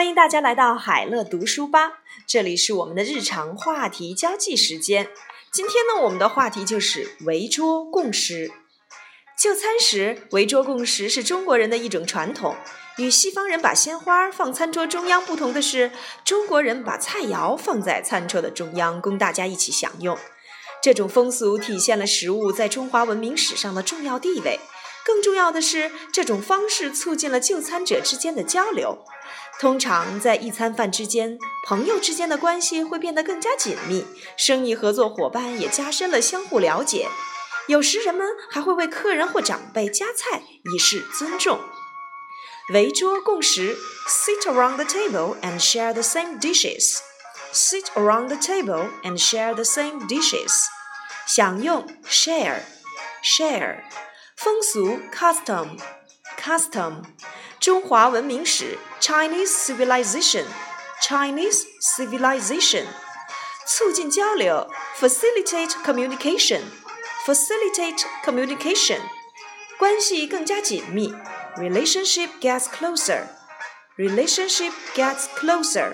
欢迎大家来到海乐读书吧，这里是我们的日常话题交际时间。今天呢，我们的话题就是围桌共食。就餐时，围桌共食是中国人的一种传统。与西方人把鲜花放餐桌中央不同的是，中国人把菜肴放在餐桌的中央，供大家一起享用。这种风俗体现了食物在中华文明史上的重要地位。更重要的是，这种方式促进了就餐者之间的交流。通常在一餐饭之间，朋友之间的关系会变得更加紧密，生意合作伙伴也加深了相互了解。有时人们还会为客人或长辈夹菜，以示尊重。围桌共食，sit around the table and share the same dishes。sit around the table and share the same dishes。享用，share，share。风俗，custom，custom，中华文明史，Chinese civilization，Chinese civilization，促进交流，facilitate communication，facilitate communication，关系更加紧密，relationship gets closer，relationship gets closer，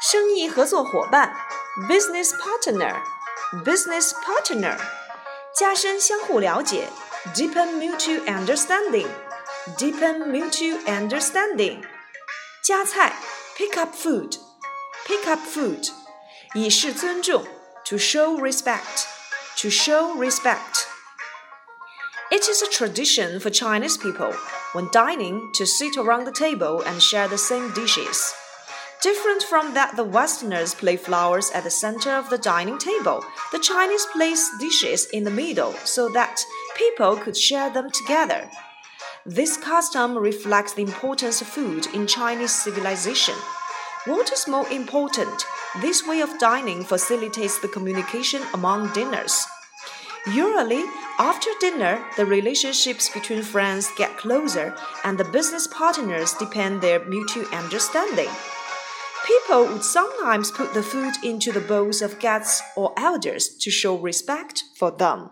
生意合作伙伴，business partner，business partner，加深相互了解。 deepen mutual understanding, deepen mutual understanding. 夹菜，pick up food, pick up food，以示尊重，to show respect, to show respect. It is a tradition for Chinese people when dining to sit around the table and share the same dishes. Different from that the Westerners place flowers at the center of the dining table, the Chinese place dishes in the middle so that people could share them together. This custom reflects the importance of food in Chinese civilization. What is more important, this way of dining facilitates the communication among dinners. Usually, after dinner, the relationships between friends get closer and the business partners depend their mutual understanding. People would sometimes put the food into the bowls of guests or elders to show respect for them.